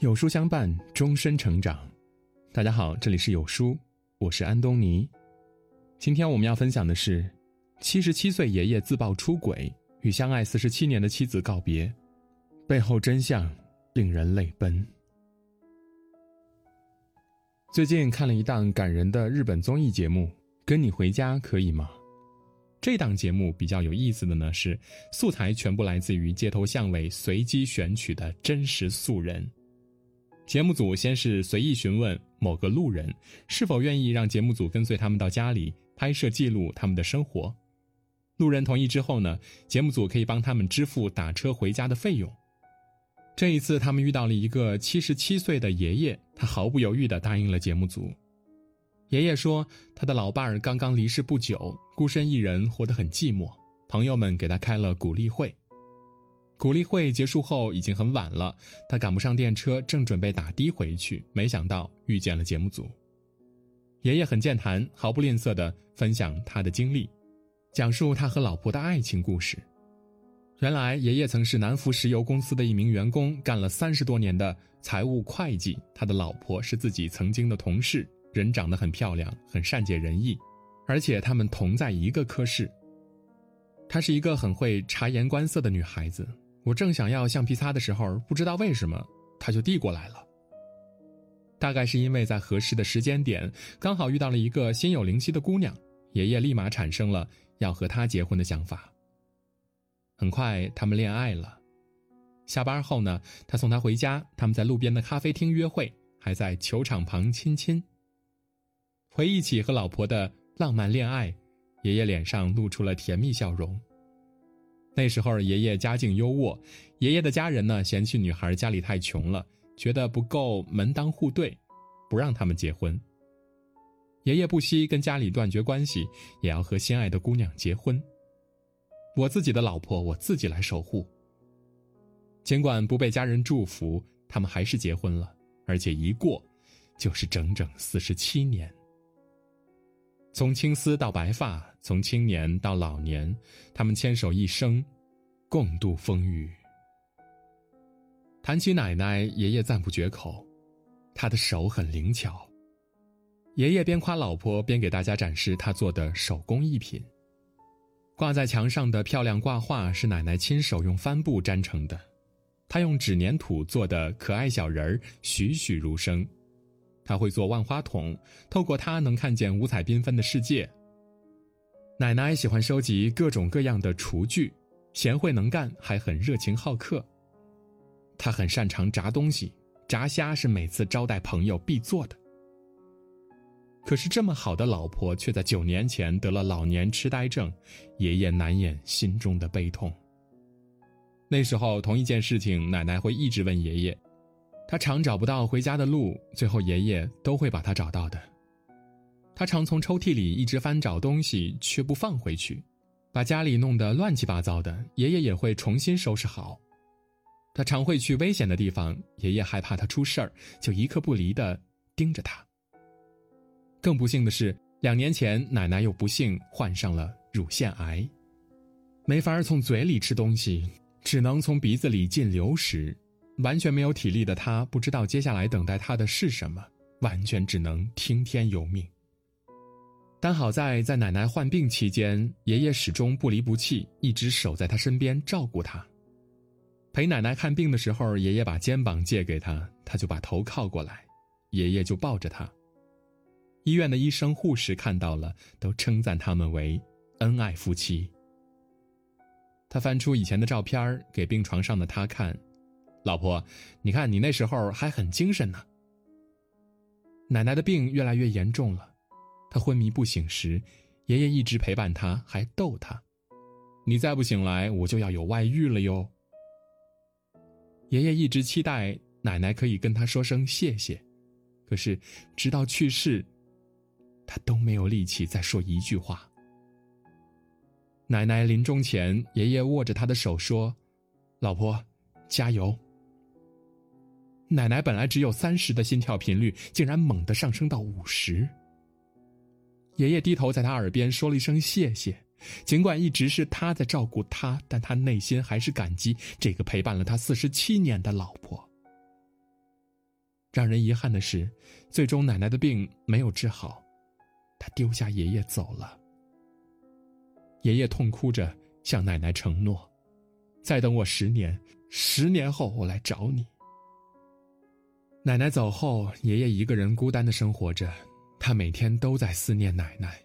有书相伴，终身成长。大家好，这里是有书，我是安东尼。今天我们要分享的是：七十七岁爷爷自曝出轨，与相爱四十七年的妻子告别，背后真相令人泪奔。最近看了一档感人的日本综艺节目《跟你回家可以吗》。这档节目比较有意思的呢是，素材全部来自于街头巷尾随机选取的真实素人。节目组先是随意询问某个路人，是否愿意让节目组跟随他们到家里拍摄记录他们的生活。路人同意之后呢，节目组可以帮他们支付打车回家的费用。这一次，他们遇到了一个七十七岁的爷爷，他毫不犹豫地答应了节目组。爷爷说，他的老伴儿刚刚离世不久，孤身一人，活得很寂寞。朋友们给他开了鼓励会。鼓励会结束后已经很晚了，他赶不上电车，正准备打的回去，没想到遇见了节目组。爷爷很健谈，毫不吝啬地分享他的经历，讲述他和老婆的爱情故事。原来爷爷曾是南孚石油公司的一名员工，干了三十多年的财务会计。他的老婆是自己曾经的同事，人长得很漂亮，很善解人意，而且他们同在一个科室。她是一个很会察言观色的女孩子。我正想要橡皮擦的时候，不知道为什么，他就递过来了。大概是因为在合适的时间点，刚好遇到了一个心有灵犀的姑娘，爷爷立马产生了要和她结婚的想法。很快，他们恋爱了。下班后呢，他送她回家，他们在路边的咖啡厅约会，还在球场旁亲亲。回忆起和老婆的浪漫恋爱，爷爷脸上露出了甜蜜笑容。那时候爷爷家境优渥，爷爷的家人呢嫌弃女孩家里太穷了，觉得不够门当户对，不让他们结婚。爷爷不惜跟家里断绝关系，也要和心爱的姑娘结婚。我自己的老婆我自己来守护。尽管不被家人祝福，他们还是结婚了，而且一过就是整整四十七年。从青丝到白发，从青年到老年，他们牵手一生，共度风雨。谈起奶奶，爷爷赞不绝口，他的手很灵巧。爷爷边夸老婆，边给大家展示他做的手工艺品。挂在墙上的漂亮挂画是奶奶亲手用帆布粘成的，她用纸粘土做的可爱小人儿栩栩如生。他会做万花筒，透过它能看见五彩缤纷的世界。奶奶喜欢收集各种各样的厨具，贤惠能干，还很热情好客。她很擅长炸东西，炸虾是每次招待朋友必做的。可是这么好的老婆，却在九年前得了老年痴呆症，爷爷难掩心中的悲痛。那时候，同一件事情，奶奶会一直问爷爷。他常找不到回家的路，最后爷爷都会把他找到的。他常从抽屉里一直翻找东西，却不放回去，把家里弄得乱七八糟的，爷爷也会重新收拾好。他常会去危险的地方，爷爷害怕他出事儿，就一刻不离的盯着他。更不幸的是，两年前奶奶又不幸患上了乳腺癌，没法从嘴里吃东西，只能从鼻子里进流食。完全没有体力的他，不知道接下来等待他的是什么，完全只能听天由命。但好在在奶奶患病期间，爷爷始终不离不弃，一直守在他身边照顾他。陪奶奶看病的时候，爷爷把肩膀借给他，他就把头靠过来，爷爷就抱着他。医院的医生护士看到了，都称赞他们为恩爱夫妻。他翻出以前的照片给病床上的他看。老婆，你看你那时候还很精神呢。奶奶的病越来越严重了，她昏迷不醒时，爷爷一直陪伴她，还逗她：“你再不醒来，我就要有外遇了哟。”爷爷一直期待奶奶可以跟他说声谢谢，可是直到去世，他都没有力气再说一句话。奶奶临终前，爷爷握着她的手说：“老婆，加油。”奶奶本来只有三十的心跳频率，竟然猛地上升到五十。爷爷低头在他耳边说了一声谢谢，尽管一直是他在照顾他，但他内心还是感激这个陪伴了他四十七年的老婆。让人遗憾的是，最终奶奶的病没有治好，她丢下爷爷走了。爷爷痛哭着向奶奶承诺：“再等我十年，十年后我来找你。”奶奶走后，爷爷一个人孤单的生活着，他每天都在思念奶奶。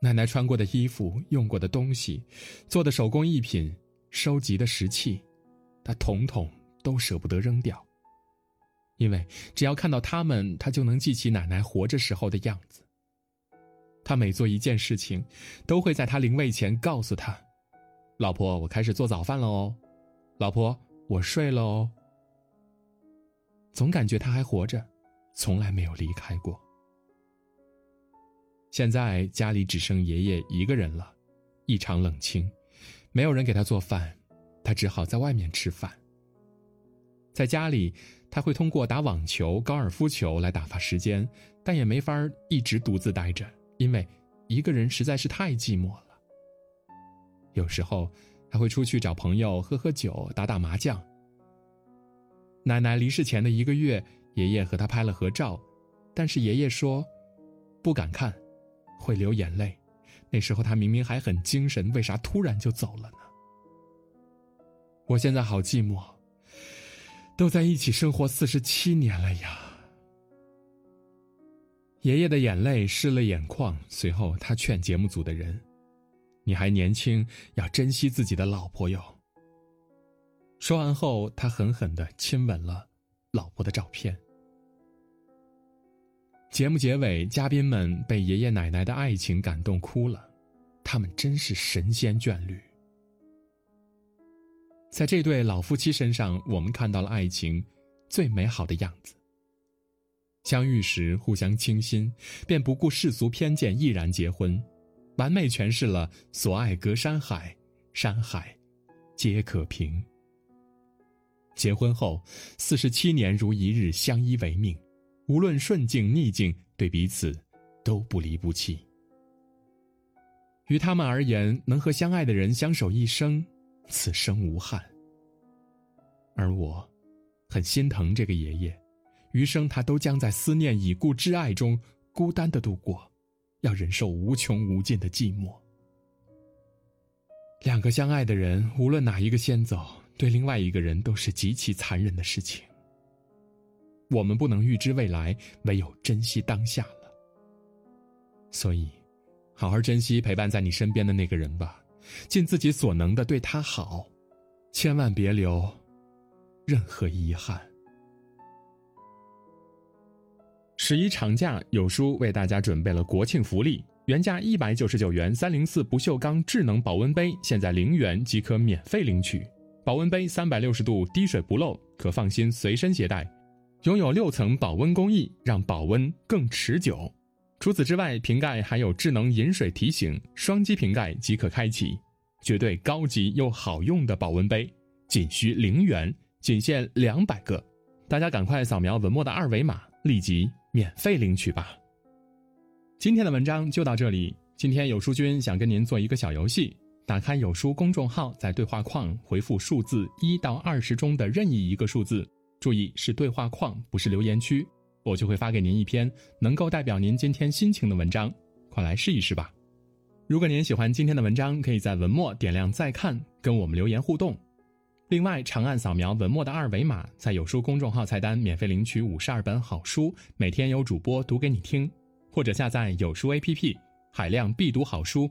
奶奶穿过的衣服、用过的东西、做的手工艺品、收集的石器，他统统都舍不得扔掉。因为只要看到他们，他就能记起奶奶活着时候的样子。他每做一件事情，都会在他临位前告诉他：“老婆，我开始做早饭了哦。”“老婆，我睡了哦。”总感觉他还活着，从来没有离开过。现在家里只剩爷爷一个人了，异常冷清，没有人给他做饭，他只好在外面吃饭。在家里，他会通过打网球、高尔夫球来打发时间，但也没法一直独自待着。因为一个人实在是太寂寞了。有时候还会出去找朋友喝喝酒、打打麻将。奶奶离世前的一个月，爷爷和她拍了合照，但是爷爷说不敢看，会流眼泪。那时候他明明还很精神，为啥突然就走了呢？我现在好寂寞，都在一起生活四十七年了呀。爷爷的眼泪湿了眼眶，随后他劝节目组的人：“你还年轻，要珍惜自己的老婆哟。”说完后，他狠狠的亲吻了老婆的照片。节目结尾，嘉宾们被爷爷奶奶的爱情感动哭了，他们真是神仙眷侣。在这对老夫妻身上，我们看到了爱情最美好的样子。相遇时互相倾心，便不顾世俗偏见，毅然结婚，完美诠释了“所爱隔山海，山海皆可平”。结婚后四十七年如一日，相依为命，无论顺境逆境，对彼此都不离不弃。于他们而言，能和相爱的人相守一生，此生无憾。而我，很心疼这个爷爷。余生，他都将在思念已故挚爱中孤单的度过，要忍受无穷无尽的寂寞。两个相爱的人，无论哪一个先走，对另外一个人都是极其残忍的事情。我们不能预知未来，唯有珍惜当下了。所以，好好珍惜陪伴在你身边的那个人吧，尽自己所能的对他好，千万别留任何遗憾。十一长假，有书为大家准备了国庆福利，原价一百九十九元三零四不锈钢智能保温杯，现在零元即可免费领取。保温杯三百六十度滴水不漏，可放心随身携带，拥有六层保温工艺，让保温更持久。除此之外，瓶盖还有智能饮水提醒，双击瓶盖即可开启，绝对高级又好用的保温杯，仅需零元，仅限两百个，大家赶快扫描文末的二维码，立即。免费领取吧。今天的文章就到这里。今天有书君想跟您做一个小游戏：打开有书公众号，在对话框回复数字一到二十中的任意一个数字，注意是对话框，不是留言区，我就会发给您一篇能够代表您今天心情的文章。快来试一试吧！如果您喜欢今天的文章，可以在文末点亮再看，跟我们留言互动。另外，长按扫描文末的二维码，在有书公众号菜单免费领取五十二本好书，每天有主播读给你听；或者下载有书 APP，海量必读好书